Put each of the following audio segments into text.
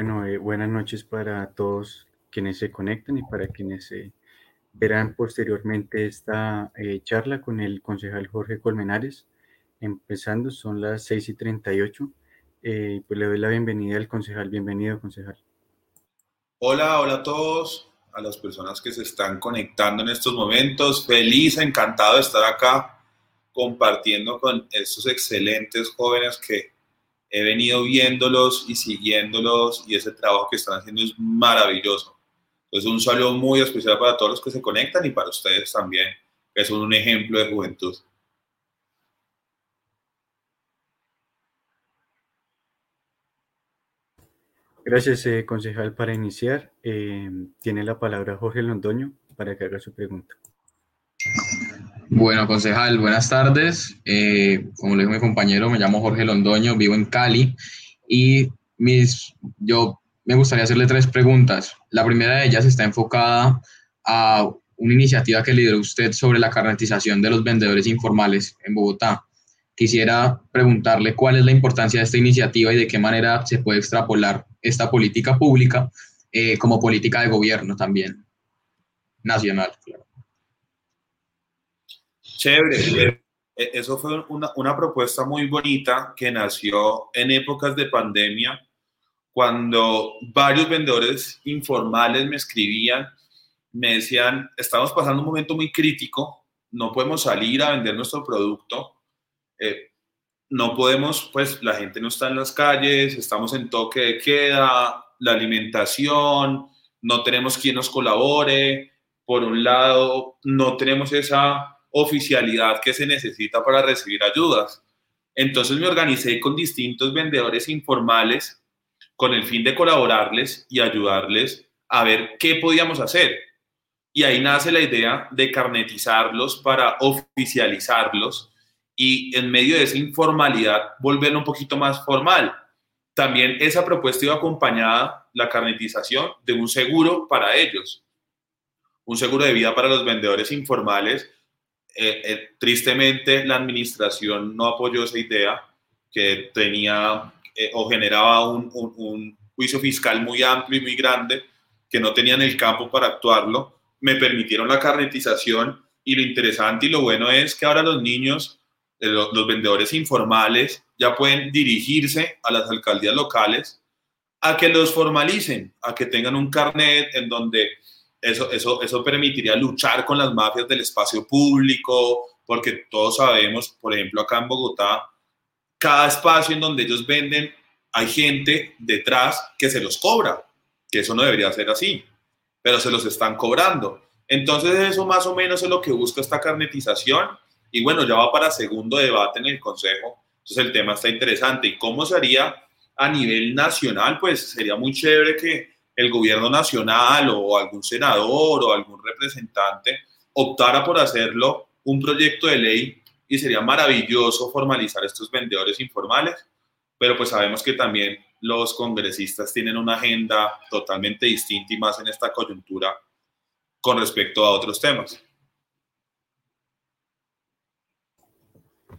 Bueno, eh, buenas noches para todos quienes se conectan y para quienes verán posteriormente esta eh, charla con el concejal Jorge Colmenares. Empezando, son las 6 y 38. Eh, pues le doy la bienvenida al concejal. Bienvenido, concejal. Hola, hola a todos, a las personas que se están conectando en estos momentos. Feliz, encantado de estar acá compartiendo con estos excelentes jóvenes que he venido viéndolos y siguiéndolos y ese trabajo que están haciendo es maravilloso. Entonces, un saludo muy especial para todos los que se conectan y para ustedes también, que son un ejemplo de juventud. Gracias, eh, concejal. Para iniciar, eh, tiene la palabra Jorge Londoño para que haga su pregunta. Bueno, concejal, buenas tardes. Eh, como le dijo mi compañero, me llamo Jorge Londoño, vivo en Cali y mis, yo me gustaría hacerle tres preguntas. La primera de ellas está enfocada a una iniciativa que lideró usted sobre la carnetización de los vendedores informales en Bogotá. Quisiera preguntarle cuál es la importancia de esta iniciativa y de qué manera se puede extrapolar esta política pública eh, como política de gobierno también, nacional, claro. Chévere. E, eso fue una, una, propuesta muy bonita que nació en épocas de pandemia, cuando varios vendedores informales me escribían, me decían, estamos pasando un momento muy crítico, no podemos salir a vender nuestro producto, eh, no podemos, pues la gente no está en las calles, estamos en toque de queda, la alimentación, no tenemos quien nos colabore, por un lado, no tenemos esa oficialidad que se necesita para recibir ayudas. Entonces me organicé con distintos vendedores informales con el fin de colaborarles y ayudarles a ver qué podíamos hacer. Y ahí nace la idea de carnetizarlos para oficializarlos y en medio de esa informalidad volverlo un poquito más formal. También esa propuesta iba acompañada, la carnetización, de un seguro para ellos, un seguro de vida para los vendedores informales eh, eh, tristemente la administración no apoyó esa idea que tenía eh, o generaba un, juicio fiscal muy amplio y muy grande que no tenían el campo para actuarlo. Me permitieron la carnetización y lo interesante y lo bueno es que ahora los niños, los, los vendedores informales, ya pueden dirigirse a las alcaldías locales a que los formalicen, a que tengan un carnet en donde eso, eso, eso permitiría luchar con las mafias del espacio público, porque todos sabemos, por ejemplo, acá en Bogotá, cada espacio en donde ellos venden, hay gente detrás que se los cobra, que eso no debería ser así, pero se los están cobrando. Entonces eso más o menos es lo que busca esta carnetización y bueno, ya va para segundo debate en el Consejo. Entonces el tema está interesante. ¿Y cómo sería a nivel nacional? Pues sería muy chévere que el gobierno nacional o algún senador o algún representante optara por hacerlo un proyecto de ley y sería maravilloso formalizar estos vendedores informales, pero pues sabemos que también los congresistas tienen una agenda totalmente distinta y más en esta coyuntura con respecto a otros temas.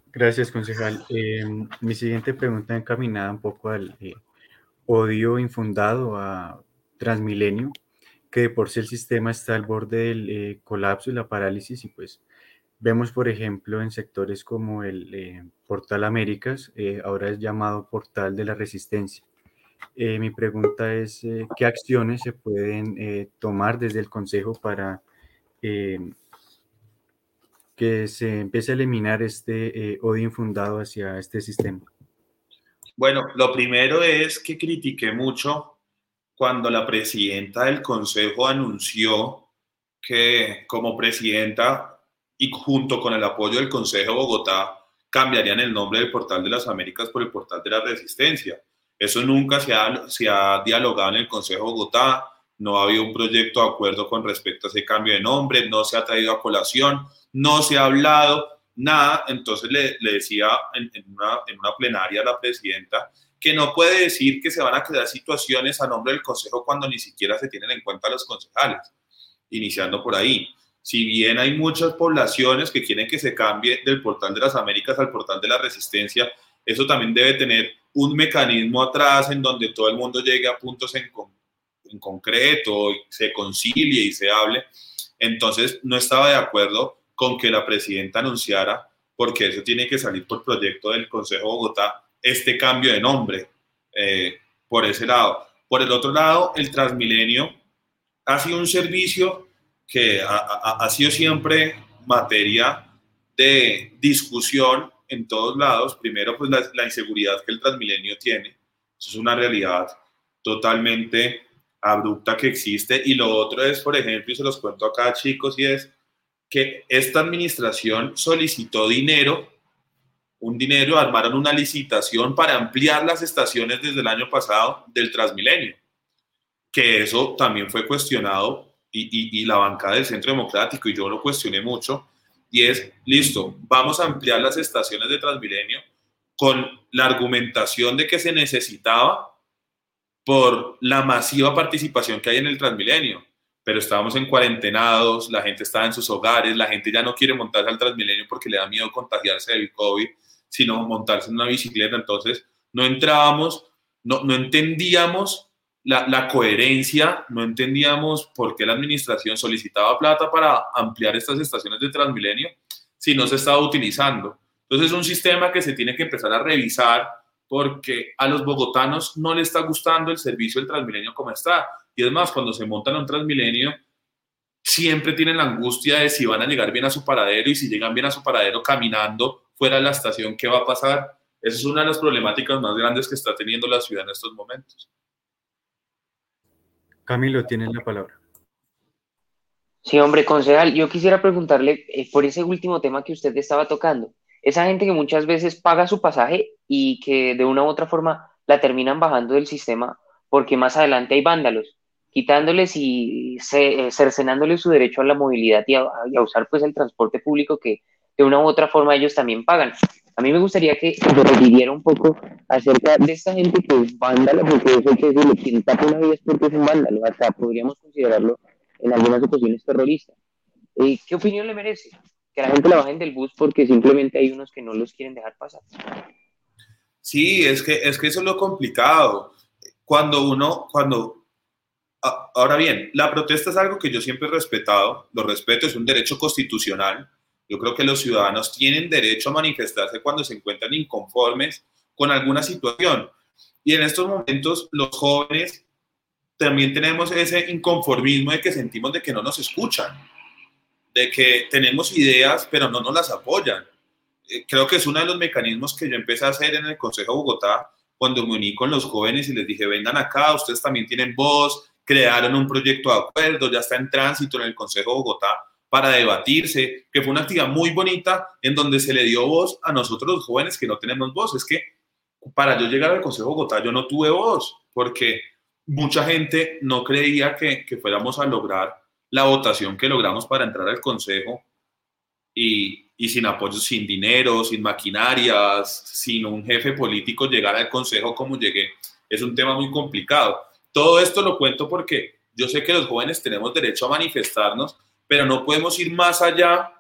Gracias, concejal. Eh, mi siguiente pregunta encaminada un poco al eh, odio infundado a Transmilenio, que por si el sistema está al borde del eh, colapso y la parálisis, y pues vemos, por ejemplo, en sectores como el eh, Portal Américas, eh, ahora es llamado Portal de la Resistencia. mi pregunta es, ¿qué acciones se pueden tomar desde el Consejo para que se empiece a eliminar este odio infundado hacia este sistema? Bueno, lo primero es que critiqué mucho cuando la presidenta del Consejo anunció que como presidenta y junto con el apoyo del Consejo de Bogotá cambiarían el nombre del Portal de las Américas por el Portal de la Resistencia. Eso nunca se ha, se ha dialogado en el Consejo de Bogotá, no ha habido un proyecto de acuerdo con respecto a ese cambio de nombre, no se ha traído a colación, no se ha hablado nada. Entonces le, le decía en, en, una, en una plenaria a la presidenta que no puede decir que se van a crear situaciones a nombre del Consejo cuando ni siquiera se tienen en cuenta los concejales, iniciando por ahí. Si bien hay muchas poblaciones que quieren que se cambie del portal de las Américas al portal de la Resistencia, eso también debe tener un mecanismo atrás en donde todo el mundo llegue a puntos en, en concreto, se concilie y se hable. Entonces, no estaba de acuerdo con que la presidenta anunciara, porque eso tiene que salir por proyecto del Consejo Bogotá, este cambio de nombre, eh, por ese lado. Por el otro lado, el Transmilenio ha sido un servicio que ha, sido siempre materia de discusión en todos lados. Primero, pues la, la, inseguridad que el Transmilenio tiene. Eso es una realidad totalmente abrupta que existe. Y lo otro es, por ejemplo, y se los cuento acá, chicos, y es que esta administración solicitó dinero, un dinero, armaron una licitación para ampliar las estaciones desde el año pasado del Transmilenio, que eso también fue cuestionado y, y, la bancada del Centro Democrático, y yo lo cuestioné mucho, y es, listo, vamos a ampliar las estaciones de Transmilenio con la argumentación de que se necesitaba por la masiva participación que hay en el Transmilenio pero estábamos en cuarentenados, la gente estaba en sus hogares, la gente ya no quiere montarse al Transmilenio porque le da miedo contagiarse del COVID, sino montarse en una bicicleta. Entonces, no entrábamos, no, no entendíamos la, la, coherencia, no entendíamos por qué la administración solicitaba plata para ampliar estas estaciones de Transmilenio si no se estaba utilizando. Entonces, es un sistema que se tiene que empezar a revisar porque a los bogotanos no les está gustando el servicio del Transmilenio como está. Y es más, cuando se montan a un Transmilenio, siempre tienen la angustia de si van a llegar bien a su paradero y si llegan bien a su paradero caminando fuera de la estación, ¿qué va a pasar? Esa es una de las problemáticas más grandes que está teniendo la ciudad en estos momentos. Camilo, tienes la palabra. Sí, hombre, concejal, yo quisiera preguntarle eh, por ese último tema que usted estaba tocando. Esa gente que muchas veces paga su pasaje y que de una u otra forma la terminan bajando del sistema porque más adelante hay vándalos quitándoles y eh, cercenándoles su derecho a la movilidad y a, usar pues el transporte público que de una u otra forma ellos también pagan. A mí me gustaría que refiriera un poco acerca de esta gente que es vándala, porque eso que decirlo, quien tapa una vida es porque es un vándalo, hasta podríamos considerarlo en algunas ocasiones terrorista. Eh, ¿Qué opinión le merece? Que la gente la bajen del bus porque simplemente hay unos que no los quieren dejar pasar. Sí, es que, es que eso es lo complicado. Cuando uno, cuando Ah, ahora bien, la protesta es algo que yo siempre he respetado, lo respeto, es un derecho constitucional. Yo creo que los ciudadanos tienen derecho a manifestarse cuando se encuentran inconformes con alguna situación. Y en estos momentos los jóvenes también tenemos ese inconformismo de que sentimos de que no nos escuchan, de que tenemos ideas pero no nos las apoyan. Eh, creo que es uno de los mecanismos que yo empecé a hacer en el Consejo de Bogotá cuando me uní con los jóvenes y les dije, vengan acá, ustedes también tienen voz, crearon un proyecto de acuerdo, ya está en tránsito en el Consejo de Bogotá para debatirse, que fue una actividad muy bonita en donde se le dio voz a nosotros los jóvenes que no tenemos voz. Es que para yo llegar al Consejo de Bogotá yo no tuve voz, porque mucha gente no creía que, que fuéramos a lograr la votación que logramos para entrar al Consejo y, y sin apoyo, sin dinero, sin maquinarias, sin un jefe político llegar al Consejo como llegué, es un tema muy complicado. Todo esto lo cuento porque yo sé que los jóvenes tenemos derecho a manifestarnos, pero no podemos ir más allá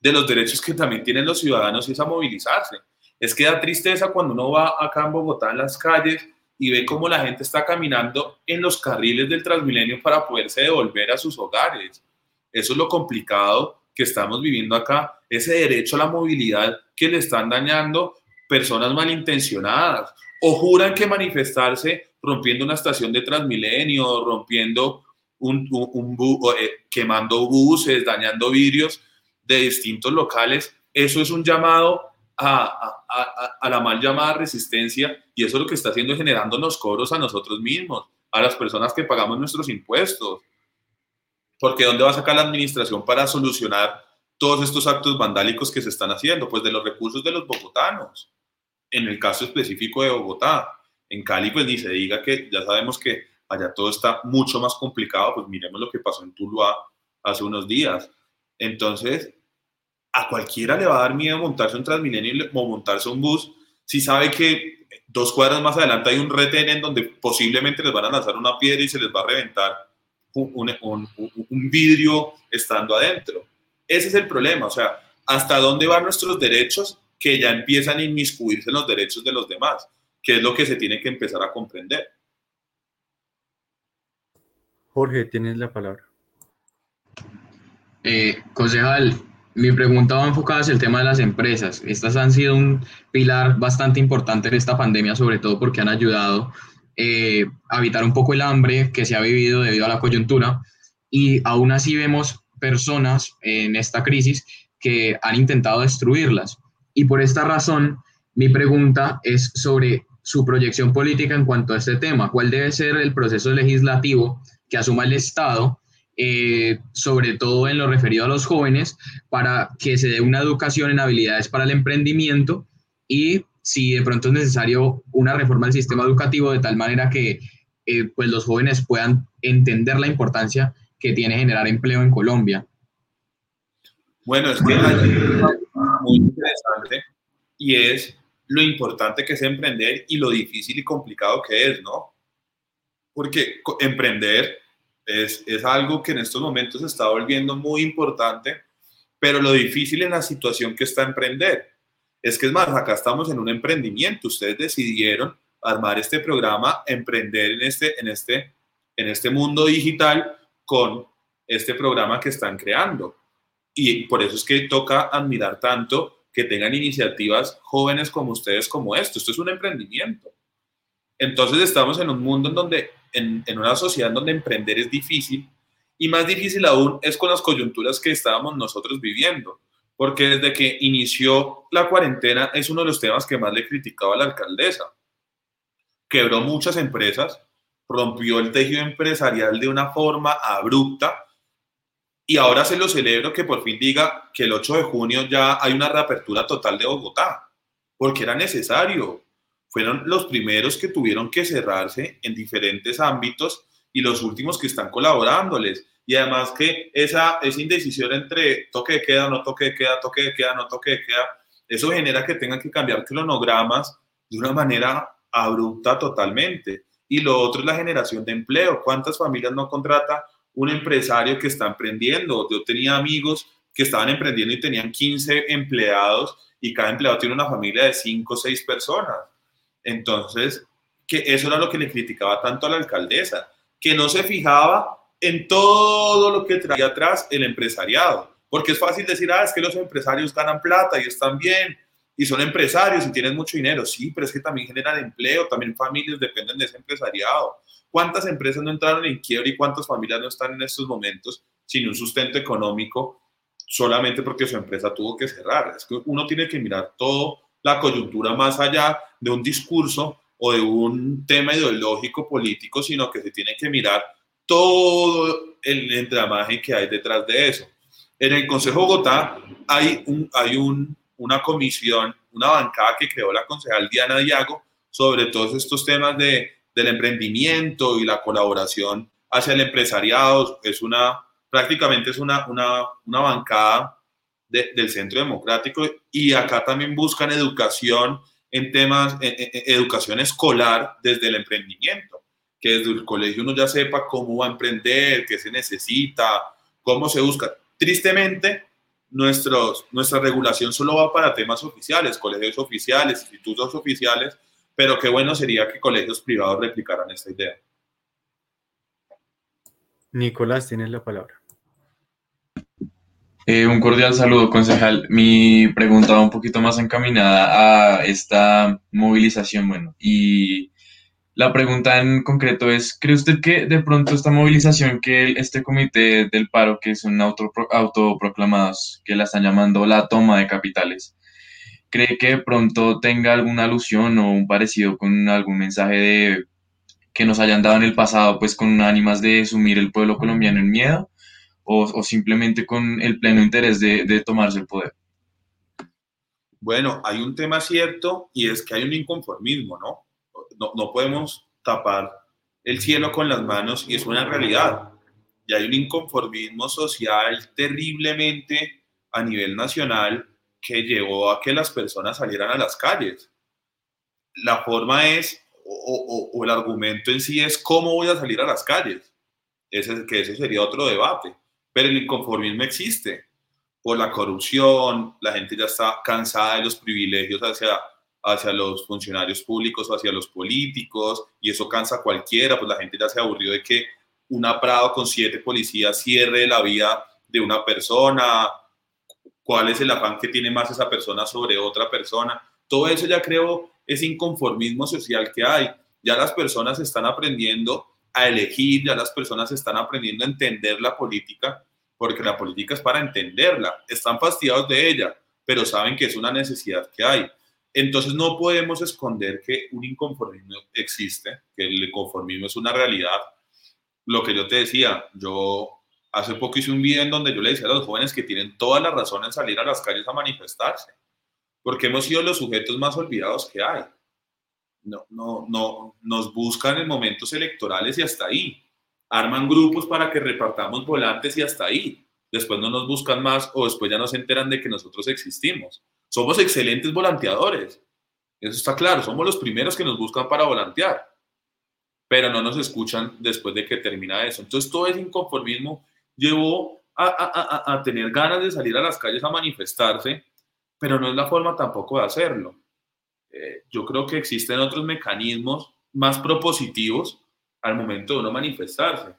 de los derechos que también tienen los ciudadanos y es a movilizarse. Es que da tristeza cuando uno va acá en Bogotá en las calles y ve cómo la gente está caminando en los carriles del Transmilenio para poderse devolver a sus hogares. Eso es lo complicado que estamos viviendo acá, ese derecho a la movilidad que le están dañando personas malintencionadas o juran que manifestarse rompiendo una estación de Transmilenio, rompiendo un, eh, quemando buses, dañando vidrios de distintos locales. Eso es un llamado a, a, la mal llamada resistencia y eso es lo que está haciendo es generándonos cobros a nosotros mismos, a las personas que pagamos nuestros impuestos. Porque ¿dónde va a sacar la administración para solucionar todos estos actos vandálicos que se están haciendo? Pues de los recursos de los bogotanos, en el caso específico de Bogotá. En Cali, pues ni se diga que ya sabemos que allá todo está mucho más complicado, pues miremos lo que pasó en Tuluá hace unos días. Entonces, a cualquiera le va a dar miedo montarse un Transmilenio o montarse un bus si sabe que dos cuadras más adelante hay un retén en donde posiblemente les van a lanzar una piedra y se les va a reventar un, un, vidrio estando adentro. Ese es el problema, o sea, hasta dónde van nuestros derechos que ya empiezan a inmiscuirse en los derechos de los demás que es lo que se tiene que empezar a comprender. Jorge, tienes la palabra. Eh, concejal, mi pregunta va enfocada hacia el tema de las empresas. Estas han sido un pilar bastante importante en esta pandemia, sobre todo porque han ayudado eh, a evitar un poco el hambre que se ha vivido debido a la coyuntura. Y aún así vemos personas en esta crisis que han intentado destruirlas. Y por esta razón, mi pregunta es sobre su proyección política en cuanto a este tema. ¿Cuál debe ser el proceso legislativo que asuma el Estado, eh, sobre todo en lo referido a los jóvenes, para que se dé una educación en habilidades para el emprendimiento y si de pronto es necesario una reforma del sistema educativo de tal manera que eh, pues los jóvenes puedan entender la importancia que tiene generar empleo en Colombia. Bueno, es que hay muy interesante y es lo importante que es emprender y lo difícil y complicado que es, ¿no? Porque emprender es, es algo que en estos momentos se está volviendo muy importante, pero lo difícil en la situación que está emprender es que es más, acá estamos en un emprendimiento, ustedes decidieron armar este programa, emprender en este, en este, en este mundo digital con este programa que están creando. Y por eso es que toca admirar tanto que tengan iniciativas jóvenes como ustedes como esto. Esto es un emprendimiento. Entonces estamos en un mundo en donde, en, una sociedad donde emprender es difícil y más difícil aún es con las coyunturas que estábamos nosotros viviendo, porque desde que inició la cuarentena es uno de los temas que más le criticaba la alcaldesa. Quebró muchas empresas, rompió el tejido empresarial de una forma abrupta y ahora se lo celebro que por fin diga que el 8 de junio ya hay una reapertura total de Bogotá, porque era necesario. Fueron los primeros que tuvieron que cerrarse en diferentes ámbitos y los últimos que están colaborándoles. Y además que esa, esa indecisión entre toque de queda, no toque de queda, toque de queda, no toque de queda, eso genera que tengan que cambiar cronogramas de una manera abrupta totalmente. Y lo otro es la generación de empleo. ¿Cuántas familias no contrata un empresario que está emprendiendo. Yo tenía amigos que estaban emprendiendo y tenían 15 empleados y cada empleado tiene una familia de 5 o 6 personas. Entonces, que eso era lo que le criticaba tanto a la alcaldesa, que no se fijaba en todo lo que traía atrás el empresariado. Porque es fácil decir, ah, es que los empresarios ganan plata y están bien y son empresarios y tienen mucho dinero. Sí, pero es que también generan empleo, también familias dependen de ese empresariado. ¿Cuántas empresas no entraron en quiebra y cuántas familias no están en estos momentos sin un sustento económico solamente porque su empresa tuvo que cerrar? Es que uno tiene que mirar toda la coyuntura más allá de un discurso o de un tema ideológico político, sino que se tiene que mirar todo el entramaje que hay detrás de eso. En el Consejo Bogotá hay, un, hay un, una comisión, una bancada que creó la concejal Diana Diago sobre todos estos temas de del emprendimiento y la colaboración hacia el empresariado. Es una, prácticamente es una, una, una bancada del Centro Democrático y acá también buscan educación en temas, educación escolar desde el emprendimiento, que desde el colegio uno ya sepa cómo va a emprender, qué se necesita, cómo se busca. Tristemente, nuestra regulación solo va para temas oficiales, colegios oficiales, institutos oficiales, pero qué bueno sería que colegios privados replicaran esta idea. Nicolás, tienes la palabra. Eh, un cordial saludo, concejal. Mi pregunta va un poquito más encaminada a esta movilización, bueno, y la pregunta en concreto es, ¿cree usted que de pronto esta movilización que este comité del paro, que son autoproclamados, que la están llamando la toma de capitales, cree que de pronto tenga alguna alusión o un parecido con algún mensaje de, que nos hayan dado en el pasado, pues con ánimas de sumir el pueblo colombiano en miedo o, simplemente con el pleno interés de, tomarse el poder? Bueno, hay un tema cierto y es que hay un inconformismo, ¿no? No, no podemos tapar el cielo con las manos y es una realidad. Y hay un inconformismo social terriblemente a nivel nacional que llevó a que las personas salieran a las calles. La forma es, o, el argumento en sí es cómo voy a salir a las calles. Ese, que ese sería otro debate. Pero el inconformismo existe por la corrupción, la gente ya está cansada de los privilegios hacia hacia los funcionarios públicos o hacia los políticos, y eso cansa a cualquiera, pues la gente ya se aburrió de que una Prado con siete policías cierre la vida de una persona, cuál es el afán que tiene más esa persona sobre otra persona. Todo eso ya creo ese inconformismo social que hay. Ya las personas están aprendiendo a elegir, ya las personas están aprendiendo a entender la política, porque la política es para entenderla. Están fastidiados de ella, pero saben que es una necesidad que hay. Entonces no podemos esconder que un inconformismo existe, que el inconformismo es una realidad. Lo que yo te decía, yo hace poco hice un video en donde yo le decía a los jóvenes que tienen toda la razón en salir a las calles a manifestarse, porque hemos sido los sujetos más olvidados que hay. No, no, no, nos buscan en momentos electorales y hasta ahí. Arman grupos para que repartamos volantes y hasta ahí. Después no nos buscan más o después ya no se enteran de que nosotros existimos. Somos excelentes volanteadores. Eso está claro, somos los primeros que nos buscan para volantear, pero no nos escuchan después de que termina eso. Entonces todo ese inconformismo llevó a, tener ganas de salir a las calles a manifestarse, pero no es la forma tampoco de hacerlo. Eh, yo creo que existen otros mecanismos más propositivos al momento de uno manifestarse.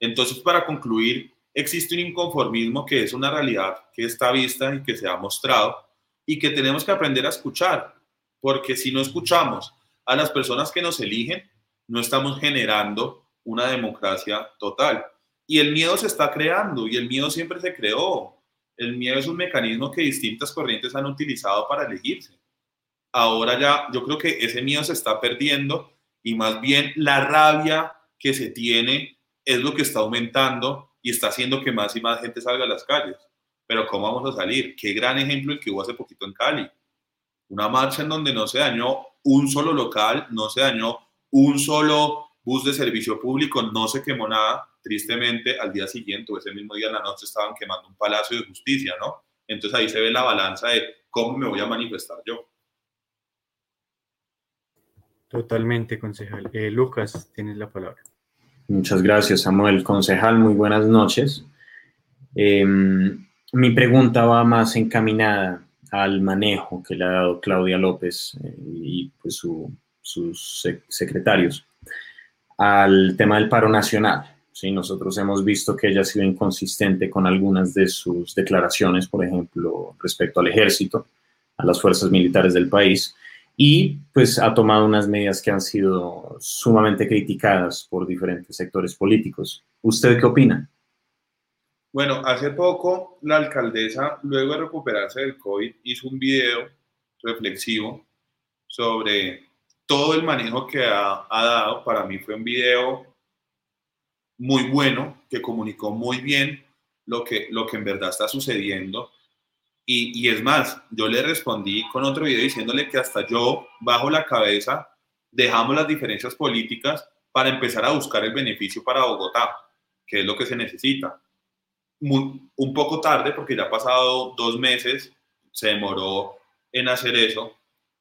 Entonces, para concluir, existe un inconformismo que es una realidad que está vista y que se ha mostrado y que tenemos que aprender a escuchar, porque si no escuchamos a las personas que nos eligen, no estamos generando una democracia total. Y el miedo se está creando y el miedo siempre se creó. El miedo es un mecanismo que distintas corrientes han utilizado para elegirse. Ahora ya yo creo que ese miedo se está perdiendo y más bien la rabia que se tiene es lo que está aumentando y está haciendo que más y más gente salga a las calles. Pero ¿cómo vamos a salir? Qué gran ejemplo el que hubo hace poquito en Cali. Una marcha en donde no se dañó un solo local, no se dañó un solo bus de servicio público, no se quemó nada. Tristemente, al día siguiente o ese mismo día en la noche estaban quemando un palacio de justicia, ¿no? Entonces ahí se ve la balanza de cómo me voy a manifestar yo. Totalmente, concejal. Eh, Lucas, tienes la palabra. Muchas gracias, Samuel. Concejal, muy buenas noches. Em, mi pregunta va más encaminada al manejo que le ha dado Claudia López eh, y pues, sus secretarios al tema del paro nacional. ¿sí? Nosotros hemos visto que ella ha sido inconsistente con algunas de sus declaraciones, por ejemplo, respecto al ejército, a las fuerzas militares del país, y pues ha tomado unas medidas que han sido sumamente criticadas por diferentes sectores políticos. ¿Usted qué opina? Bueno, hace poco la alcaldesa, luego de recuperarse del COVID, hizo un video reflexivo sobre todo el manejo que ha, dado. Para mí fue un video muy bueno, que comunicó muy bien lo que, lo que en verdad está sucediendo y, es más, yo le respondí con otro video diciéndole que hasta yo, bajo la cabeza, dejamos las diferencias políticas para empezar a buscar el beneficio para Bogotá, que es lo que se necesita. un poco tarde, porque ya ha pasado dos meses, se demoró en hacer eso.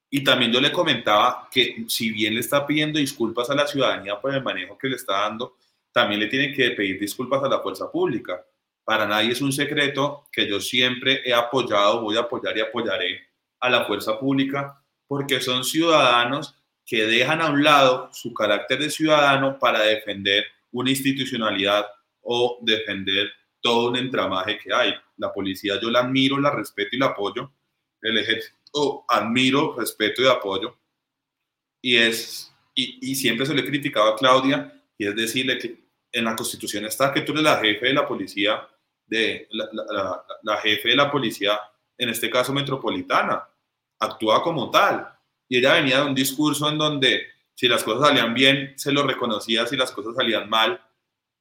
Y también yo le comentaba que si bien le está pidiendo disculpas a la ciudadanía por el manejo que le está dando, también le tiene que pedir disculpas a la fuerza pública para nadie es un secreto que yo siempre he apoyado, voy a apoyar y apoyaré a la fuerza pública porque son ciudadanos que dejan a un lado su carácter de ciudadano para defender una institucionalidad o defender todo un entramaje que hay. La policía yo la admiro, la respeto y la apoyo. El ejército admiro, respeto y apoyo. Y, es, y, siempre se le he criticado a Claudia y es decirle que en la constitución está que tú eres la jefe de la policía de la, jefe de la policía, en este caso metropolitana, actúa como tal. Y ella venía de un discurso en donde si las cosas salían bien, se lo reconocía, si las cosas salían mal,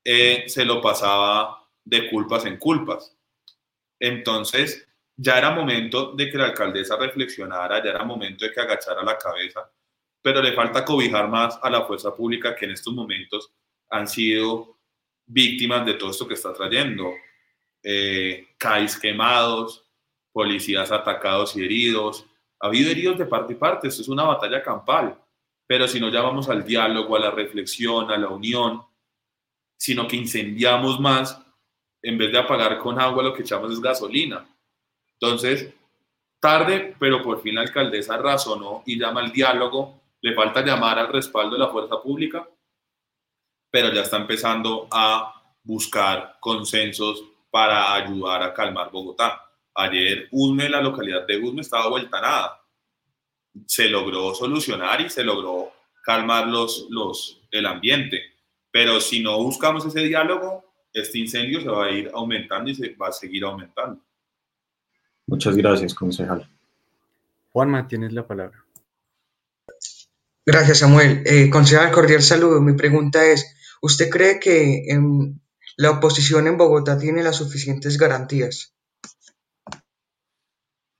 eh, se lo pasaba de culpas en culpas. Entonces, ya era momento de que la alcaldesa reflexionara, ya era momento de que agachara la cabeza, pero le falta cobijar más a la fuerza pública que en estos momentos han sido víctimas de todo esto que está trayendo eh, CAIs quemados, policías atacados y heridos. Ha habido heridos de parte y parte, esto es una batalla campal, pero si no llamamos al diálogo, a la reflexión, a la unión, sino que incendiamos más, en vez de apagar con agua, lo que echamos es gasolina. Entonces, tarde, pero por fin la alcaldesa razonó y llama al diálogo. Le falta llamar al respaldo de la fuerza pública, pero ya está empezando a buscar consensos para ayudar a calmar Bogotá. Ayer Usme, la localidad de Usme, estaba vuelta a nada. Se logró solucionar y se logró calmar los, los, el ambiente. Pero si no buscamos ese diálogo, este incendio se va a ir aumentando y se va a seguir aumentando. Muchas gracias, concejal. Juanma, tienes la palabra. Gracias, Samuel. Eh, concejal, cordial saludo. Mi pregunta es, ¿usted cree que la oposición en Bogotá tiene las suficientes garantías?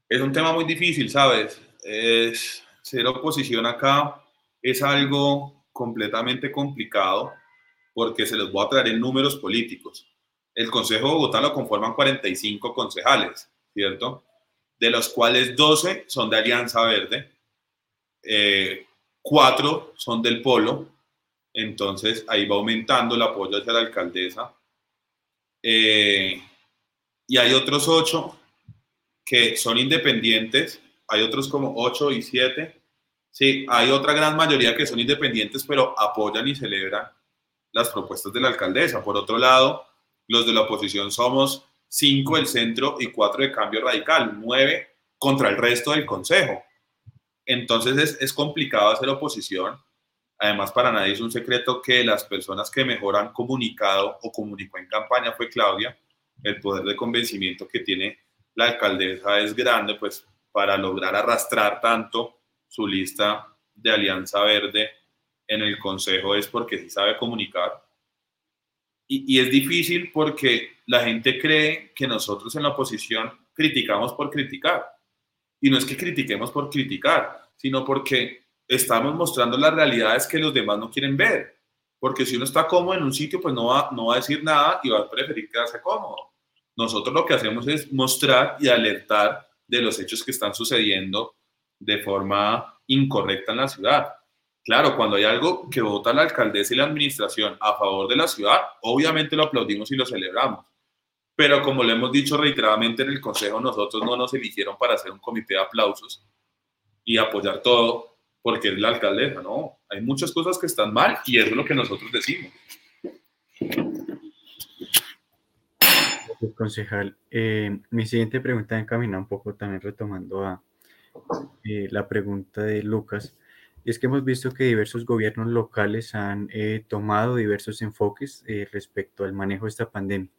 Es un tema muy difícil, ¿sabes? Es, ser oposición acá es algo completamente complicado porque se los voy a traer en números políticos. El Consejo de Bogotá lo conforman 45 concejales, ¿cierto? De los cuales 12 son de Alianza Verde, eh, 4 son del Polo, entonces ahí va aumentando el apoyo hacia la alcaldesa. Eh, y hay otros 8 que son independientes, hay otros como 8 y 7. Sí, hay otra gran mayoría que son independientes, pero apoyan y celebran las propuestas de la alcaldesa. Por otro lado, los de la oposición somos 5 del centro y 4 de cambio radical, 9 contra el resto del consejo. Entonces es, es complicado hacer oposición. Además, para nadie es un secreto que las personas que mejor han comunicado o comunicó en campaña fue Claudia. El poder de convencimiento que tiene la alcaldesa es grande, pues para lograr arrastrar tanto su lista de Alianza Verde en el Consejo es porque sí sabe comunicar. Y, es difícil porque la gente cree que nosotros en la oposición criticamos por criticar. Y no es que critiquemos por criticar, sino porque estamos mostrando las realidades que los demás no quieren ver. Porque si uno está cómodo en un sitio, pues no va, no va a decir nada y va a preferir quedarse cómodo. Nosotros lo que hacemos es mostrar y alertar de los hechos que están sucediendo de forma incorrecta en la ciudad. Claro, cuando hay algo que vota la alcaldesa y la administración a favor de la ciudad, obviamente lo aplaudimos y lo celebramos. Pero como lo hemos dicho reiteradamente en el Consejo, nosotros no nos eligieron para hacer un comité de aplausos y apoyar todo porque es la alcaldesa, no. Hay muchas cosas que están mal y eso es lo que nosotros decimos. concejal. Eh, mi siguiente pregunta encamina un poco también retomando a eh, la pregunta de Lucas. es que hemos visto que diversos gobiernos locales han eh, tomado diversos enfoques respecto al manejo de esta pandemia.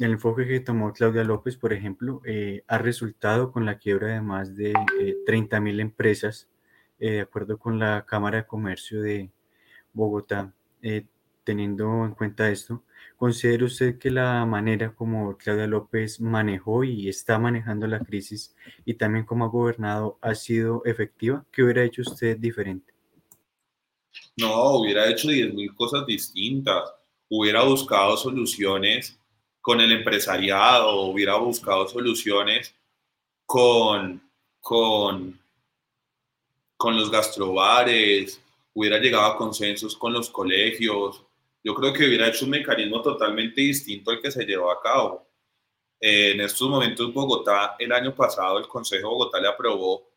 El enfoque que tomó Claudia López, por ejemplo, ha resultado con la quiebra de más de 30 mil empresas, de acuerdo con la Cámara de Comercio de Bogotá. teniendo en cuenta esto, ¿Considera usted que la manera como Claudia López manejó y está manejando la crisis y también como ha gobernado ha sido efectiva? ¿Qué hubiera hecho usted diferente? No, hubiera hecho 10.000 cosas distintas. Hubiera buscado soluciones con el empresariado, hubiera buscado soluciones con, con, con los gastrobares, hubiera llegado a consensos con los colegios, yo creo que hubiera hecho un mecanismo totalmente distinto al que se llevó a cabo. Eh, en estos momentos, Bogotá, el año pasado, el Consejo de Bogotá le aprobó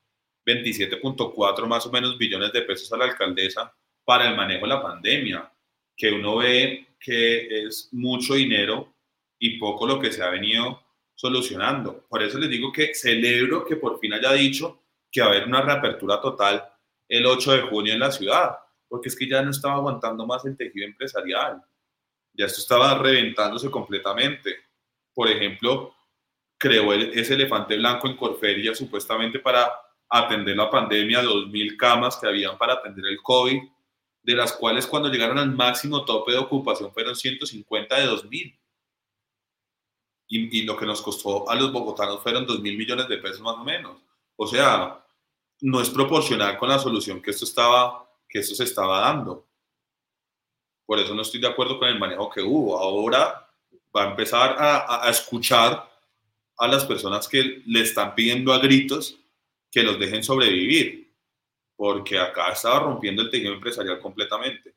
27.4 más o menos billones de pesos a la alcaldesa para el manejo de la pandemia, que uno ve que es mucho dinero y poco lo que se ha venido solucionando. Por eso les digo que celebro que por fin haya dicho que a haber una reapertura total el 8 de junio en la ciudad porque es que ya no estaba aguantando más el tejido empresarial, ya esto estaba reventándose completamente. Por ejemplo, creó ese elefante blanco en Corferia supuestamente para atender la pandemia, 2.000 camas que habían para atender el COVID, de las cuales cuando llegaron al máximo tope de ocupación fueron 150 de 2.000. Y, lo que nos costó a los bogotanos fueron 2.000 millones de pesos más o menos. O sea, no es proporcional con la solución que esto estaba que eso se estaba dando. Por eso no estoy de acuerdo con el manejo que hubo. Ahora va a empezar a, a escuchar a las personas que le están pidiendo a gritos que los dejen sobrevivir, porque acá estaba rompiendo el tejido empresarial completamente.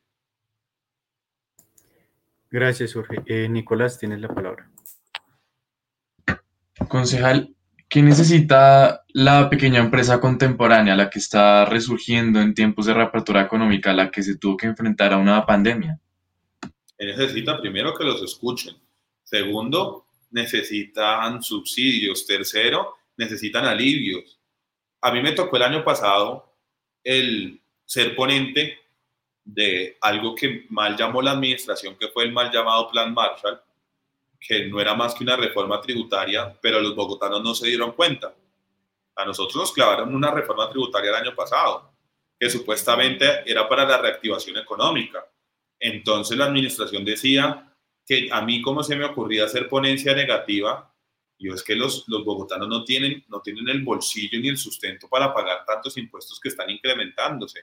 Gracias, Jorge. Eh, Nicolás, tienes la palabra. Concejal, ¿Qué necesita la pequeña empresa contemporánea, la que está resurgiendo en tiempos de reapertura económica, la que se tuvo que enfrentar a una pandemia? Necesita primero que los escuchen. Segundo, necesitan subsidios. Tercero, necesitan alivios. A mí me tocó el año pasado el ser ponente de algo que mal llamó la administración, que fue el mal llamado Plan Marshall, que no era más que una reforma tributaria, pero los bogotanos no se dieron cuenta. A nosotros nos clavaron una reforma tributaria el año pasado, que supuestamente era para la reactivación económica. Entonces la administración decía que a mí como se me ocurría hacer ponencia negativa, yo es que los, los bogotanos no tienen, no tienen el bolsillo ni el sustento para pagar tantos impuestos que están incrementándose.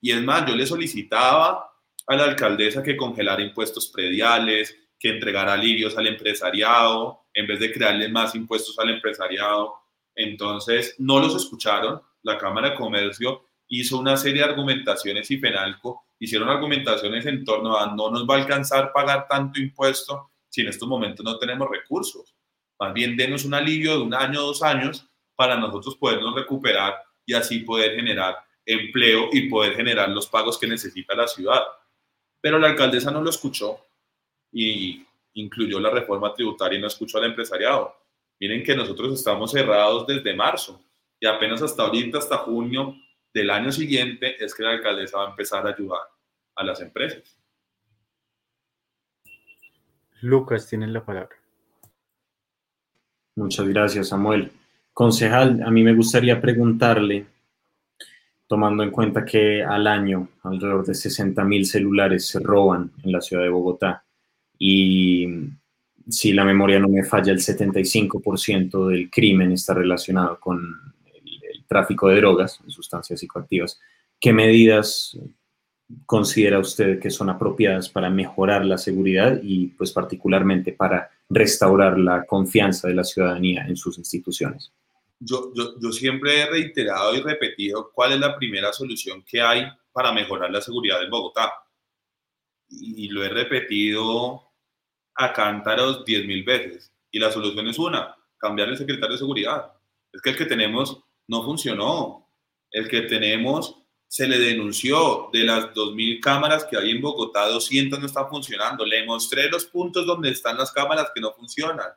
Y es más, yo le solicitaba a la alcaldesa que congelara impuestos prediales, que entregar alivios al empresariado, en vez de crearle más impuestos al empresariado. Entonces, no los escucharon. La Cámara de Comercio hizo una serie de argumentaciones y Penalco hicieron argumentaciones en torno a no nos va a alcanzar pagar tanto impuesto si en estos momentos no tenemos recursos. Más bien, denos un alivio de un año, dos años, para nosotros podernos recuperar y así poder generar empleo y poder generar los pagos que necesita la ciudad. Pero la alcaldesa no lo escuchó y incluyó la reforma tributaria y no escuchó al empresariado. Miren que nosotros estamos cerrados desde marzo y apenas hasta ahorita, hasta junio del año siguiente, es que la alcaldesa va a empezar a ayudar a las empresas. Lucas, tiene la palabra. Muchas gracias, Samuel. Concejal, a mí me gustaría preguntarle, tomando en cuenta que al año alrededor de 60 mil celulares se roban en la ciudad de Bogotá, y si la memoria no me falla, el 75% del crimen está relacionado con el, tráfico de drogas, sustancias psicoactivas. ¿Qué medidas considera usted que son apropiadas para mejorar la seguridad y pues particularmente para restaurar la confianza de la ciudadanía en sus instituciones? Yo, yo, yo, siempre he reiterado y repetido cuál es la primera solución que hay para mejorar la seguridad en Bogotá. Y lo he repetido a cántaros 10 mil veces. Y la solución es una, cambiar el secretario de seguridad. Es que el que tenemos no funcionó. El que tenemos se le denunció de las 2.000 cámaras que hay en Bogotá, 200 no están funcionando. Le mostré los puntos donde están las cámaras que no funcionan.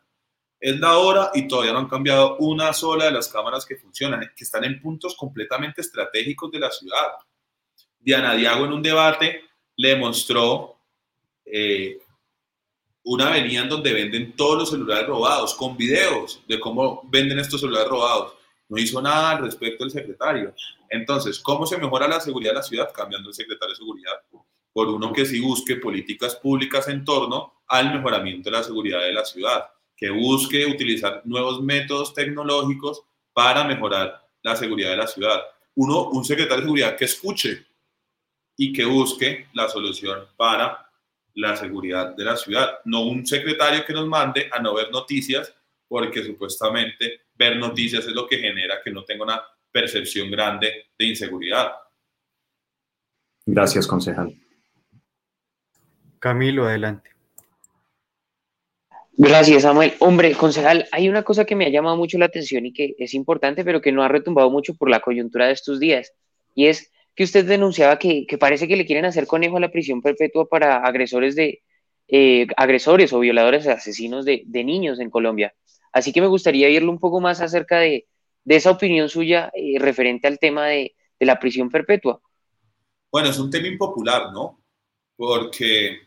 Es la hora y todavía no han cambiado una sola de las cámaras que funcionan, que están en puntos completamente estratégicos de la ciudad. Diana Diago en un debate le mostró eh, una avenida en donde venden todos los celulares robados, con videos de cómo venden estos celulares robados. No hizo nada al respecto el secretario. Entonces, ¿cómo se mejora la seguridad de la ciudad? Cambiando el secretario de seguridad por uno que sí busque políticas públicas en torno al mejoramiento de la seguridad de la ciudad, que busque utilizar nuevos métodos tecnológicos para mejorar la seguridad de la ciudad. Uno, un secretario de seguridad que escuche y que busque la solución para la seguridad de la ciudad, no un secretario que nos mande a no ver noticias, porque supuestamente ver noticias es lo que genera que no tenga una percepción grande de inseguridad. Gracias, concejal. Camilo, adelante. Gracias, Samuel. Hombre, concejal, hay una cosa que me ha llamado mucho la atención y que es importante, pero que no ha retumbado mucho por la coyuntura de estos días, y es que usted denunciaba que, parece que le quieren hacer conejo a la prisión perpetua para agresores de eh, agresores o violadores asesinos de, niños en Colombia. Así que me gustaría irle un poco más acerca de, esa opinión suya eh, referente al tema de, la prisión perpetua. Bueno, es un tema impopular, ¿no? Porque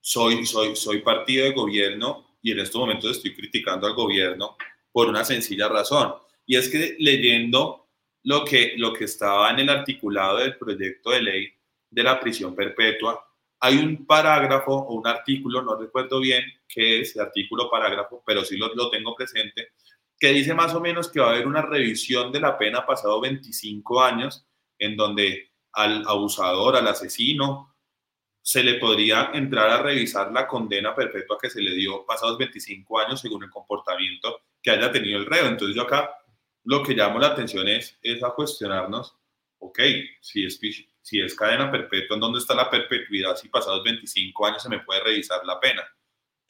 soy, soy, soy partido de gobierno y en estos momentos estoy criticando al gobierno por una sencilla razón. Y es que leyendo lo que, lo que estaba en el articulado del proyecto de ley de la prisión perpetua. Hay un parágrafo o un artículo, no recuerdo bien qué es el artículo parágrafo, pero sí lo, lo tengo presente, que dice más o menos que va a haber una revisión de la pena pasado 25 años, en donde al abusador, al asesino, se le podría entrar a revisar la condena perpetua que se le dio pasados 25 años según el comportamiento que haya tenido el reo. Entonces yo acá lo que llamo la atención es, es a cuestionarnos, ok, si es, si es cadena perpetua, ¿en dónde está la perpetuidad si pasados 25 años se me puede revisar la pena?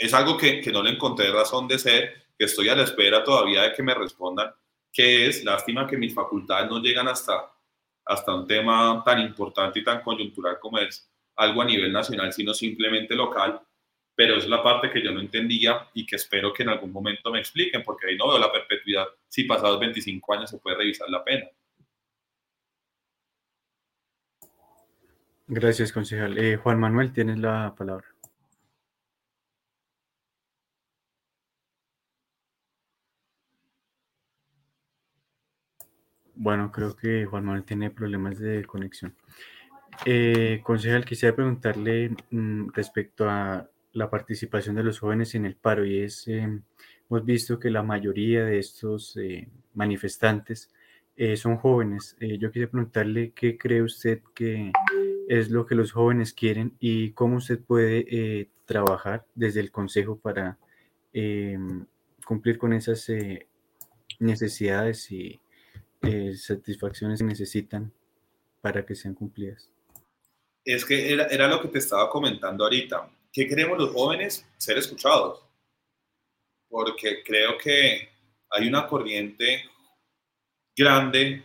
es algo que, que no le encontré razón de ser, que estoy a la espera todavía de que me respondan, que es lástima que mis facultades no llegan hasta, hasta un tema tan importante y tan coyuntural como es algo a nivel nacional, sino simplemente local, pero es la parte que yo no entendía y que espero que en algún momento me expliquen, porque ahí no veo la perpetuidad si pasados 25 años se puede revisar la pena. Gracias, concejal. Eh, Juan Manuel, tienes la palabra. Bueno, creo que Juan Manuel tiene problemas de conexión. Eh, concejal, quisiera preguntarle mm, respecto a la participación de los jóvenes en el paro y es, eh, hemos visto que la mayoría de estos eh, manifestantes eh, son jóvenes. yo quisiera preguntarle qué cree usted que es lo que los jóvenes quieren y cómo usted puede trabajar desde el Consejo para cumplir con esas necesidades y satisfacciones que necesitan para que sean cumplidas. Es que era, era lo que te estaba comentando ahorita ¿qué queremos los jóvenes? Ser escuchados. Porque creo que hay una corriente grande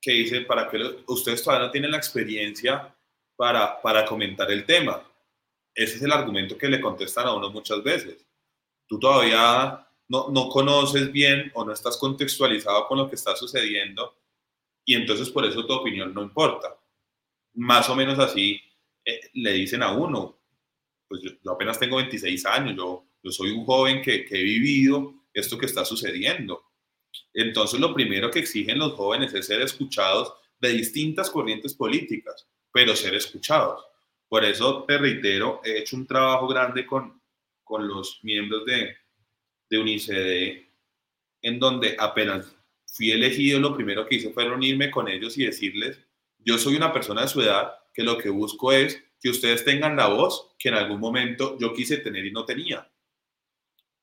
que dice, para que ustedes todavía no tienen la experiencia para, para comentar el tema. Ese es el argumento que le contestan a uno muchas veces. Tú todavía no, no conoces bien o no estás contextualizado con lo que está sucediendo y entonces por eso tu opinión no importa. Más o menos así eh, le dicen a uno, pues yo, apenas tengo 26 años, yo, yo soy un joven que, que he vivido esto que está sucediendo. Entonces lo primero que exigen los jóvenes es ser escuchados de distintas corrientes políticas, pero ser escuchados. Por eso te reitero, he hecho un trabajo grande con, con los miembros de, de en donde apenas fui elegido, lo primero que hice fue reunirme con ellos y decirles, yo soy una persona de su edad que lo que busco es que ustedes tengan la voz que en algún momento yo quise tener y no tenía.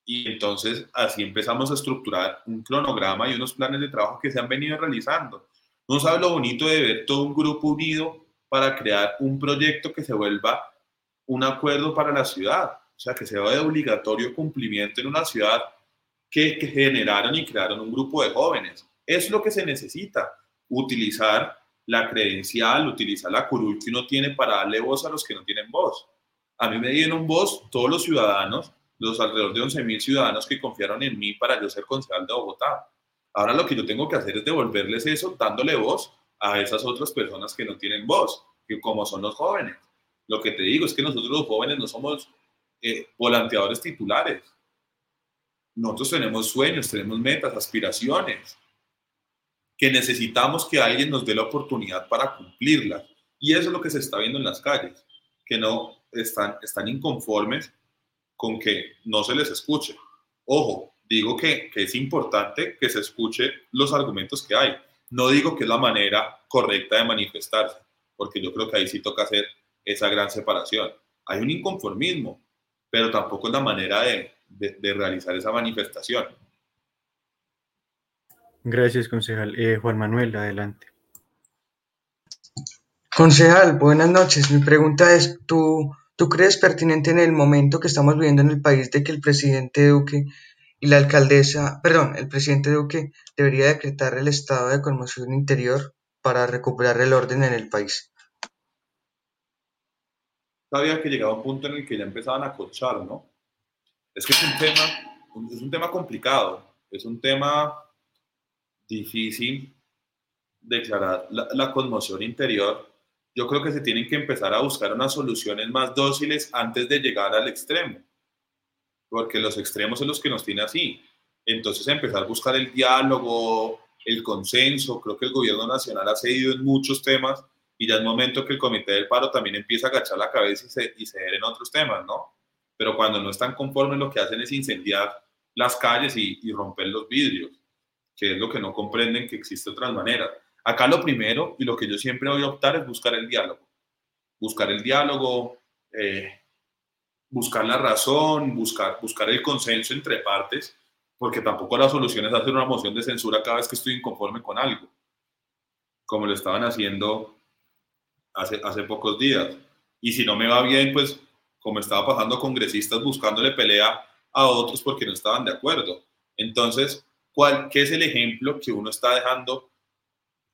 Y entonces así empezamos a estructurar un cronograma y unos planes de trabajo que se han venido realizando. No sabe lo bonito de ver todo un grupo unido para crear un proyecto que se vuelva un acuerdo para la ciudad, o sea, que sea de obligatorio cumplimiento en una ciudad que, que generaron y crearon un grupo de jóvenes. Es lo que se necesita, utilizar la credencial, utilizar la curul que uno tiene para darle voz a los que no tienen voz. A mí me dieron voz todos los ciudadanos, los alrededor de 11.000 ciudadanos que confiaron en mí para yo ser concejal de Bogotá. Ahora lo que yo tengo que hacer es devolverles eso dándole voz a esas otras personas que no tienen voz, que como son los jóvenes. Lo que te digo es que nosotros los jóvenes no somos eh, volanteadores titulares. Nosotros tenemos sueños, tenemos metas, aspiraciones que necesitamos que alguien nos dé la oportunidad para cumplirlas. Y eso es lo que se está viendo en las calles, que no están, están inconformes con que no se les escuche. Ojo, digo que, que es importante que se escuche los argumentos que hay. No digo que es la manera correcta de manifestarse, porque yo creo que ahí sí toca hacer esa gran separación. Hay un inconformismo, pero tampoco es la manera de, de realizar esa manifestación. Gracias, concejal. Eh, Juan Manuel, adelante. Concejal, buenas noches. Mi pregunta es, ¿tú, ¿tú crees pertinente en el momento que estamos viviendo en el país de que el presidente Duque y la alcaldesa, perdón, el presidente Duque debería decretar el estado de conmoción interior para recuperar el orden en el país? Sabía que llegaba un punto en el que ya empezaban a cochar, ¿no? Es que es un tema, es un tema complicado, es un tema difícil declarar la, conmoción interior, yo creo que se tienen que empezar a buscar unas soluciones más dóciles antes de llegar al extremo, porque los extremos son los que nos tienen así. Entonces empezar a buscar el diálogo, el consenso, creo que el gobierno nacional ha cedido en muchos temas y ya es momento que el comité del paro también empiece a agachar la cabeza y, se, y ceder en otros temas, ¿no? Pero cuando no están conformes lo que hacen es incendiar las calles y, y romper los vidrios que es lo que no comprenden que existe otras maneras. Acá lo primero y lo que yo siempre voy a optar es buscar el diálogo. Buscar el diálogo, eh, buscar la razón, buscar, buscar el consenso entre partes, porque tampoco la solución es hacer una moción de censura cada vez que estoy inconforme con algo, como lo estaban haciendo hace, hace pocos días. Y si no me va bien, pues como estaba pasando congresistas buscándole pelea a otros porque no estaban de acuerdo. Entonces, ¿cuál, ¿qué es el ejemplo que uno está dejando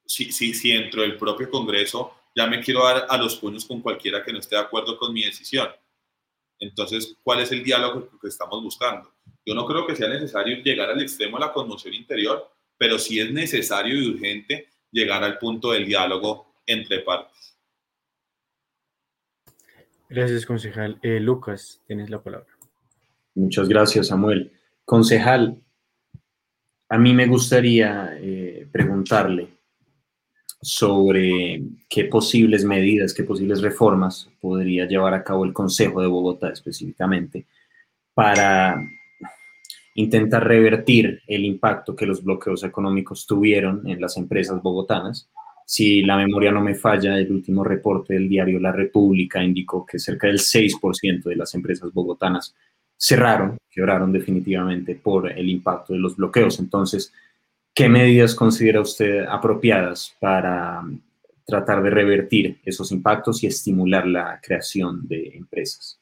si, si, si dentro del propio Congreso ya me quiero dar a los puños con cualquiera que no esté de acuerdo con mi decisión? Entonces, ¿cuál es el diálogo que estamos buscando? Yo no creo que sea necesario llegar al extremo de la conmoción interior, pero sí es necesario y urgente llegar al punto del diálogo entre partes. Gracias, concejal. Eh, Lucas, tienes la palabra. Muchas gracias, Samuel. Concejal, a mí me gustaría eh, preguntarle sobre qué posibles medidas, qué posibles reformas podría llevar a cabo el Consejo de Bogotá específicamente para intentar revertir el impacto que los bloqueos económicos tuvieron en las empresas bogotanas. Si la memoria no me falla, el último reporte del diario La República indicó que cerca del 6% de las empresas bogotanas cerraron, quebraron definitivamente por el impacto de los bloqueos. Entonces, ¿qué medidas considera usted apropiadas para tratar de revertir esos impactos y estimular la creación de empresas?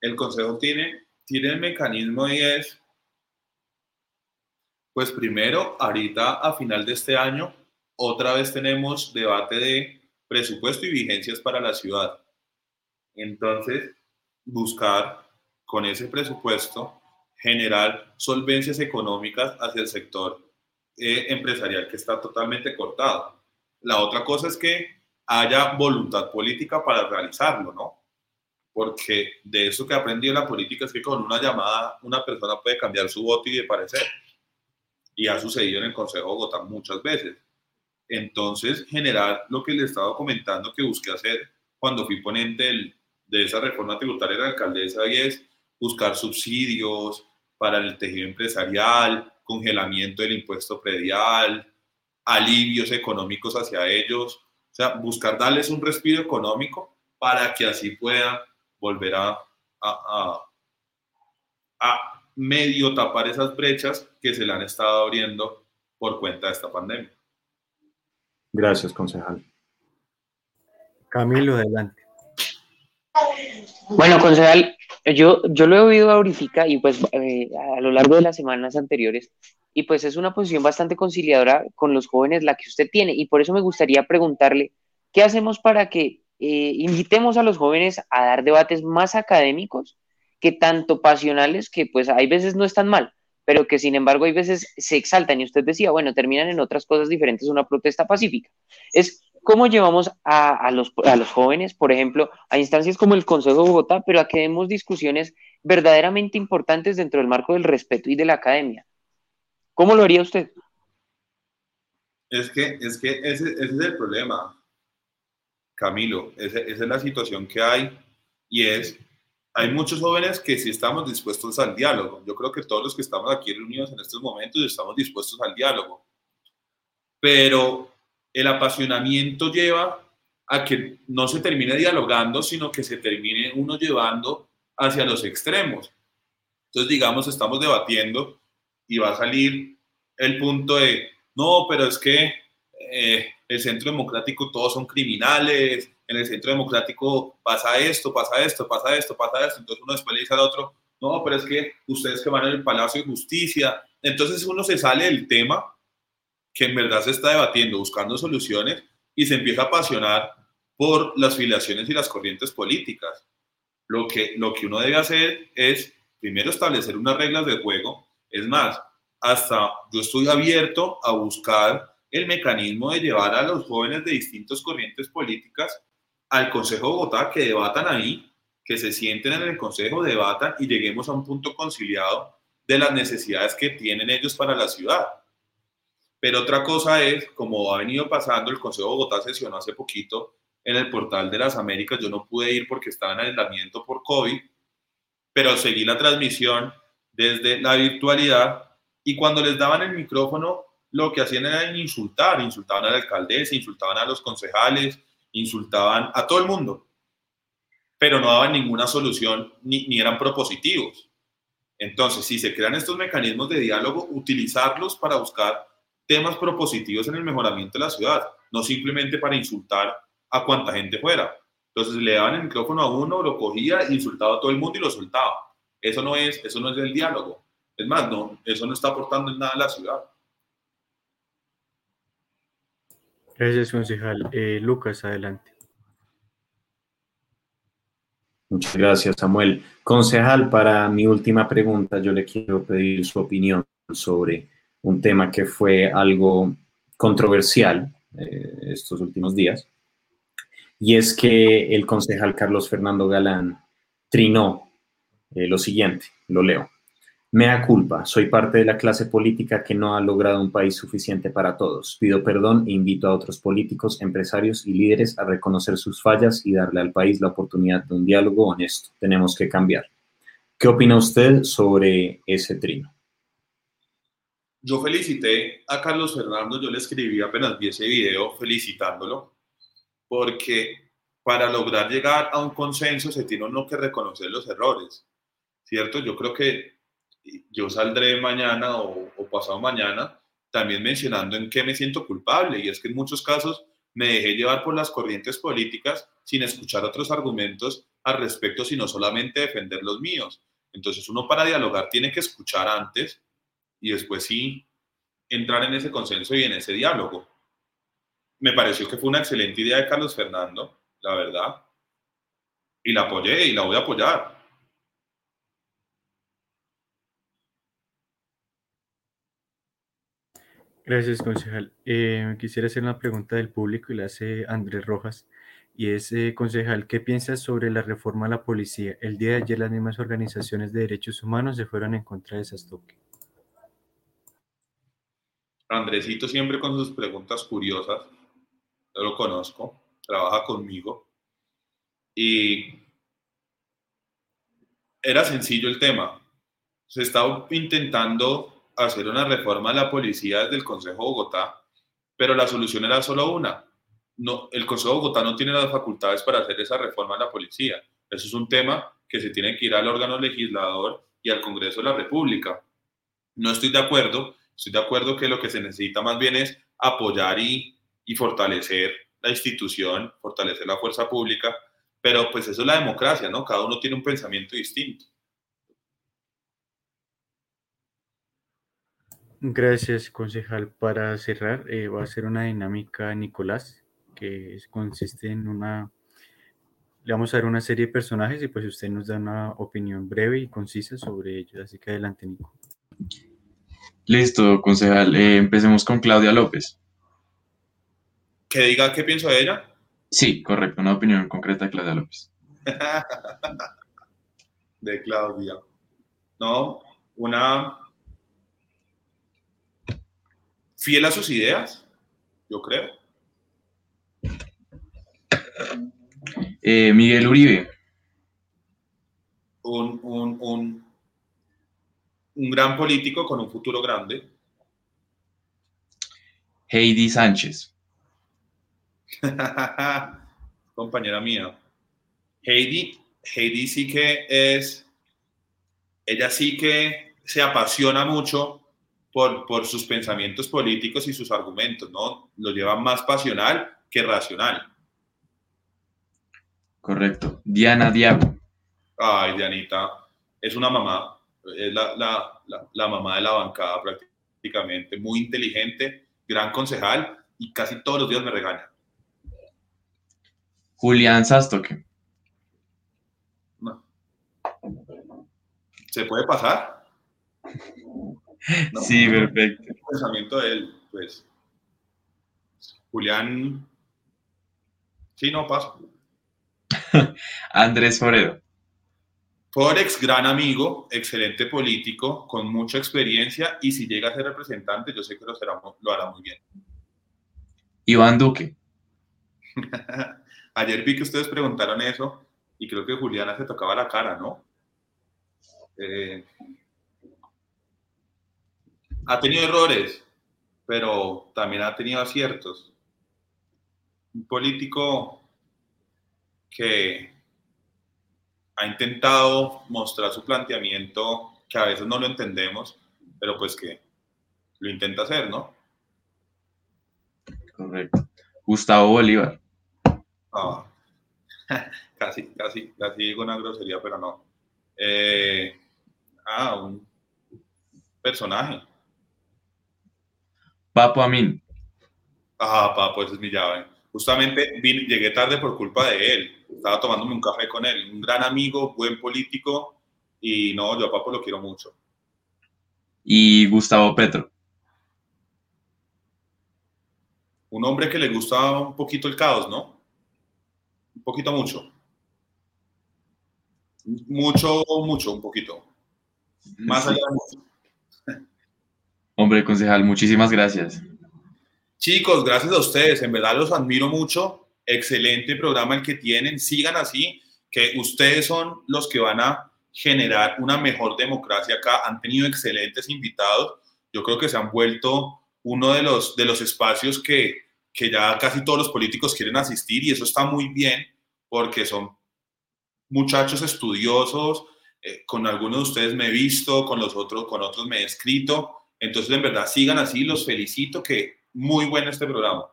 El Consejo tiene tiene el mecanismo y es, pues primero, ahorita a final de este año, otra vez tenemos debate de presupuesto y vigencias para la ciudad. Entonces, buscar con ese presupuesto generar solvencias económicas hacia el sector eh, empresarial que está totalmente cortado. La otra cosa es que haya voluntad política para realizarlo, ¿no? porque de eso que aprendí en la política es que con una llamada una persona puede cambiar su voto y de parecer. Y ha sucedido en el Consejo de Bogotá muchas veces. Entonces, generar lo que le estaba comentando que busqué hacer cuando fui ponente de esa reforma tributaria de la alcaldesa y es buscar subsidios para el tejido empresarial, congelamiento del impuesto predial, alivios económicos hacia ellos, o sea, buscar darles un respiro económico para que así puedan volverá a, a, medio tapar esas brechas que se le han estado abriendo por cuenta de esta pandemia. Gracias, concejal. Camilo, adelante. Bueno, concejal, yo, yo lo he oído a y pues eh, a lo largo de las semanas anteriores y pues es una posición bastante conciliadora con los jóvenes la que usted tiene y por eso me gustaría preguntarle, ¿qué hacemos para que eh, invitemos a los jóvenes a dar debates más académicos que tanto pasionales, que pues hay veces no están mal, pero que sin embargo hay veces se exaltan y usted decía, bueno, terminan en otras cosas diferentes una protesta pacífica. Es cómo llevamos a, los, a los jóvenes, por ejemplo, a instancias como el Consejo de Bogotá, pero a que demos discusiones verdaderamente importantes dentro del marco del respeto y de la academia. ¿Cómo lo haría usted? Es que, es que ese, ese es el problema. Camilo, esa, es la situación que hay y es, hay muchos jóvenes que sí estamos dispuestos al diálogo. Yo creo que todos los que estamos aquí reunidos en estos momentos estamos dispuestos al diálogo. Pero el apasionamiento lleva a que no se termine dialogando, sino que se termine uno llevando hacia los extremos. Entonces, digamos, estamos debatiendo y va a salir el punto de, no, pero es que eh, el centro democrático todos son criminales, en el centro democrático pasa esto, pasa esto, pasa esto, pasa esto, entonces uno después le dice al otro, no, pero es que ustedes que van el Palacio de Justicia, entonces uno se sale del tema que en verdad se está debatiendo, buscando soluciones y se empieza a apasionar por las filiaciones y las corrientes políticas. Lo que, lo que uno debe hacer es primero establecer unas reglas de juego, es más, hasta yo estoy abierto a buscar el mecanismo de llevar a los jóvenes de distintas corrientes políticas al Consejo de Bogotá, que debatan ahí, que se sienten en el Consejo, debatan y lleguemos a un punto conciliado de las necesidades que tienen ellos para la ciudad. Pero otra cosa es, como ha venido pasando, el Consejo de Bogotá sesionó hace poquito en el portal de las Américas, yo no pude ir porque estaba en aislamiento por COVID, pero seguí la transmisión desde la virtualidad y cuando les daban el micrófono lo que hacían era insultar, insultaban a la alcaldesa, insultaban a los concejales, insultaban a todo el mundo, pero no daban ninguna solución ni, ni eran propositivos. Entonces, si se crean estos mecanismos de diálogo, utilizarlos para buscar temas propositivos en el mejoramiento de la ciudad, no simplemente para insultar a cuanta gente fuera. Entonces le daban el micrófono a uno, lo cogía, insultaba a todo el mundo y lo soltaba. Eso no es, eso no es el diálogo. Es más, no, eso no está aportando en nada a la ciudad. Gracias, concejal. Eh, Lucas, adelante. Muchas gracias, Samuel. Concejal, para mi última pregunta, yo le quiero pedir su opinión sobre un tema que fue algo controversial eh, estos últimos días, y es que el concejal Carlos Fernando Galán trinó eh, lo siguiente, lo leo. Mea culpa, soy parte de la clase política que no ha logrado un país suficiente para todos. Pido perdón e invito a otros políticos, empresarios y líderes a reconocer sus fallas y darle al país la oportunidad de un diálogo honesto. Tenemos que cambiar. ¿Qué opina usted sobre ese trino? Yo felicité a Carlos Fernando, yo le escribí apenas vi ese video felicitándolo, porque para lograr llegar a un consenso se tiene uno que reconocer los errores, ¿cierto? Yo creo que yo saldré mañana o, pasado mañana también mencionando en qué me siento culpable y es que en muchos casos me dejé llevar por las corrientes políticas sin escuchar otros argumentos al respecto, sino solamente defender los míos. Entonces uno para dialogar tiene que escuchar antes y después sí entrar en ese consenso y en ese diálogo. Me pareció que fue una excelente idea de Carlos Fernando, la verdad, y la apoyé y la voy a apoyar. Gracias, concejal. Eh, quisiera hacer una pregunta del público y la hace Andrés Rojas. Y es, eh, concejal, ¿qué piensas sobre la reforma a la policía? El día de ayer las mismas organizaciones de derechos humanos se fueron en contra de esas toques. Andresito siempre con sus preguntas curiosas. Yo lo conozco, trabaja conmigo. Y era sencillo el tema. Se estaba intentando hacer una reforma a la policía desde el Consejo de Bogotá, pero la solución era solo una. No, el Consejo de Bogotá no tiene las facultades para hacer esa reforma a la policía. Eso es un tema que se tiene que ir al órgano legislador y al Congreso de la República. No estoy de acuerdo, estoy de acuerdo que lo que se necesita más bien es apoyar y, y fortalecer la institución, fortalecer la fuerza pública, pero pues eso es la democracia, ¿no? Cada uno tiene un pensamiento distinto. Gracias, concejal. Para cerrar, eh, va a ser una dinámica, Nicolás, que consiste en una... Le vamos a dar una serie de personajes y pues usted nos da una opinión breve y concisa sobre ellos. Así que adelante, Nico. Listo, concejal. Eh, empecemos con Claudia López. ¿Que diga qué pienso de ella? Sí, correcto. Una opinión concreta de Claudia López. de Claudia. No, una fiel a sus ideas, yo creo. Eh, Miguel Uribe. Un, un, un, un, gran político con un futuro grande. Heidi Sánchez. Compañera mía. Heidi, Heidi sí que es, ella sí que se apasiona mucho por, sus pensamientos políticos y sus argumentos, ¿no? Lo lleva más pasional que racional. Correcto. Diana Diago. Ay, Dianita, es una mamá, es la, la, mamá de la bancada prácticamente, muy inteligente, gran concejal y casi todos los días me regaña. Julián Sastoque. No. ¿Se puede pasar? Sí, perfecto. El pensamiento de él, pues. Julián. Sí, no pasa. Andrés Foredo. Forex, gran amigo, excelente político, con mucha experiencia y si llega a ser representante, yo sé que lo, será, lo hará muy bien. Iván Duque. Ayer vi que ustedes preguntaron eso y creo que Juliana se tocaba la cara, ¿no? Eh, ha tenido errores, pero también ha tenido aciertos. Un político que ha intentado mostrar su planteamiento, que a veces no lo entendemos, pero pues que lo intenta hacer, ¿no? Correcto. Gustavo Bolívar. Ah, casi, casi, casi digo una grosería, pero no. Eh, ah, un personaje. Papo Amin. Ah, Papo, esa es mi llave. Justamente vine, llegué tarde por culpa de él. Estaba tomándome un café con él. Un gran amigo, buen político. Y no, yo a Papo lo quiero mucho. Y Gustavo Petro. Un hombre que le gusta un poquito el caos, ¿no? Un poquito mucho. Mucho, mucho, un poquito. Más allá de mucho. Hombre, concejal, muchísimas gracias. Chicos, gracias a ustedes. En verdad los admiro mucho. Excelente programa el que tienen. Sigan así, que ustedes son los que van a generar una mejor democracia acá. Han tenido excelentes invitados. Yo creo que se han vuelto uno de los, de los espacios que, que ya casi todos los políticos quieren asistir y eso está muy bien porque son muchachos estudiosos, eh, con algunos de ustedes me he visto, con los otros, con otros me he escrito, entonces en verdad sigan así, los felicito, que muy bueno este programa.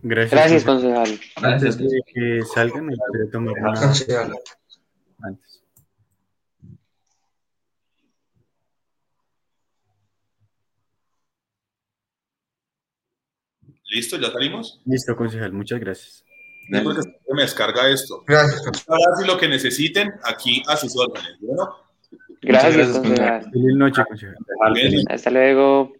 Gracias. Gracias, concejal. Antes de que salgan, me gustaría tomar una... Antes. ¿Listo? ¿Ya salimos? Listo, concejal, muchas gracias. Porque se me descarga esto. Gracias. Ahora si lo que necesiten, aquí a sus órdenes. Bueno, Gracias, gracias. Feliz noche, bien. Hasta luego.